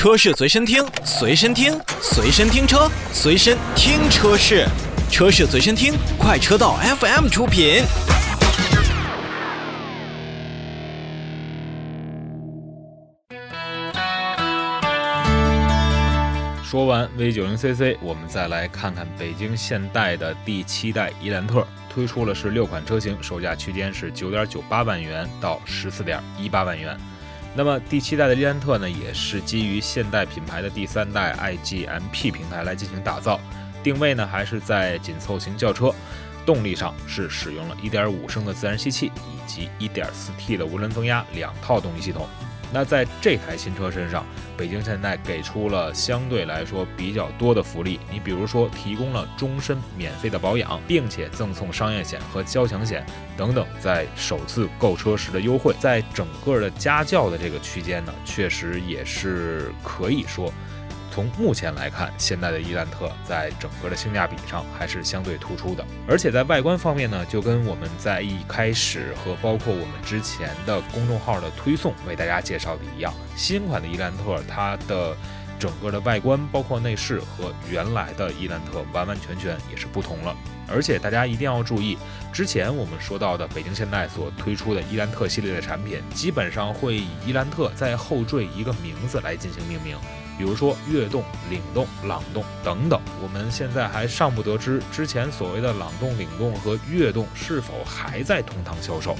车市随身听，随身听，随身听车，随身听车市，车市随身听，快车道 FM 出品。说完 V90CC，我们再来看看北京现代的第七代伊兰特，推出了是六款车型，售价区间是九点九八万元到十四点一八万元。那么第七代的伊兰特呢，也是基于现代品牌的第三代 iGMP 平台来进行打造，定位呢还是在紧凑型轿车，动力上是使用了1.5升的自然吸气以及 1.4T 的涡轮增压两套动力系统。那在这台新车身上，北京现代给出了相对来说比较多的福利。你比如说，提供了终身免费的保养，并且赠送商业险和交强险等等，在首次购车时的优惠，在整个的家轿的这个区间呢，确实也是可以说。从目前来看，现在的伊兰特在整个的性价比上还是相对突出的，而且在外观方面呢，就跟我们在一开始和包括我们之前的公众号的推送为大家介绍的一样，新款的伊兰特它的整个的外观包括内饰和原来的伊兰特完完全全也是不同了。而且大家一定要注意，之前我们说到的北京现代所推出的伊兰特系列的产品，基本上会以伊兰特在后缀一个名字来进行命名。比如说悦动、领动、朗动等等，我们现在还尚不得知之前所谓的朗动、领动和悦动是否还在同堂销售。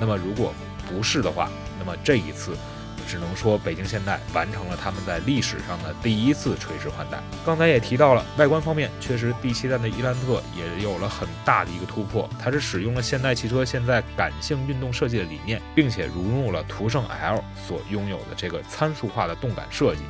那么如果不是的话，那么这一次只能说北京现代完成了他们在历史上的第一次垂直换代。刚才也提到了外观方面，确实第七代的伊兰特也有了很大的一个突破，它是使用了现代汽车现在感性运动设计的理念，并且融入了途胜 L 所拥有的这个参数化的动感设计。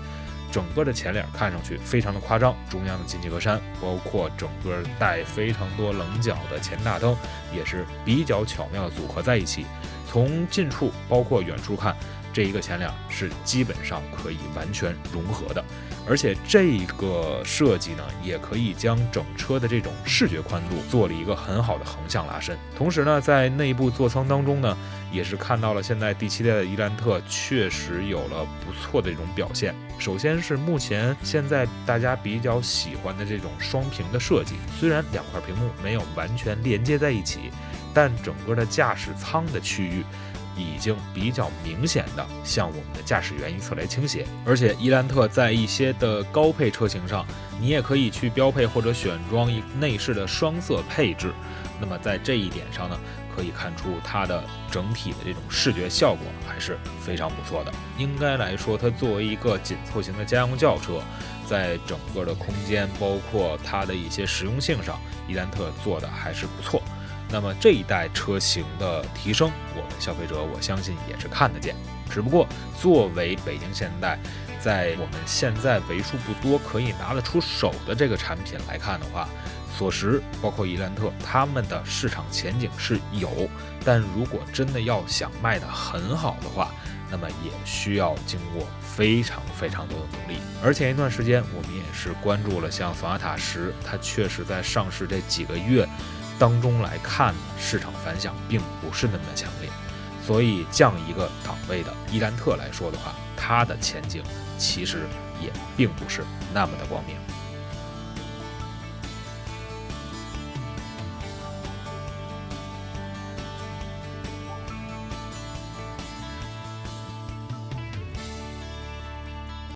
整个的前脸看上去非常的夸张，中央的进气格栅，包括整个带非常多棱角的前大灯，也是比较巧妙的组合在一起。从近处包括远处看，这一个前脸是基本上可以完全融合的。而且这个设计呢，也可以将整车的这种视觉宽度做了一个很好的横向拉伸。同时呢，在内部座舱当中呢，也是看到了现在第七代的伊兰特确实有了不错的这种表现。首先是目前现在大家比较喜欢的这种双屏的设计，虽然两块屏幕没有完全连接在一起，但整个的驾驶舱的区域。已经比较明显的向我们的驾驶员一侧来倾斜，而且伊兰特在一些的高配车型上，你也可以去标配或者选装一内饰的双色配置。那么在这一点上呢，可以看出它的整体的这种视觉效果还是非常不错的。应该来说，它作为一个紧凑型的家用轿车，在整个的空间包括它的一些实用性上，伊兰特做的还是不错。那么这一代车型的提升，我们消费者我相信也是看得见。只不过作为北京现代，在我们现在为数不多可以拿得出手的这个产品来看的话，索石包括伊兰特，他们的市场前景是有，但如果真的要想卖得很好的话，那么也需要经过非常非常多的努力。而前一段时间我们也是关注了像索纳塔十，它确实在上市这几个月。当中来看呢，市场反响并不是那么的强烈，所以降一个档位的伊兰特来说的话，它的前景其实也并不是那么的光明。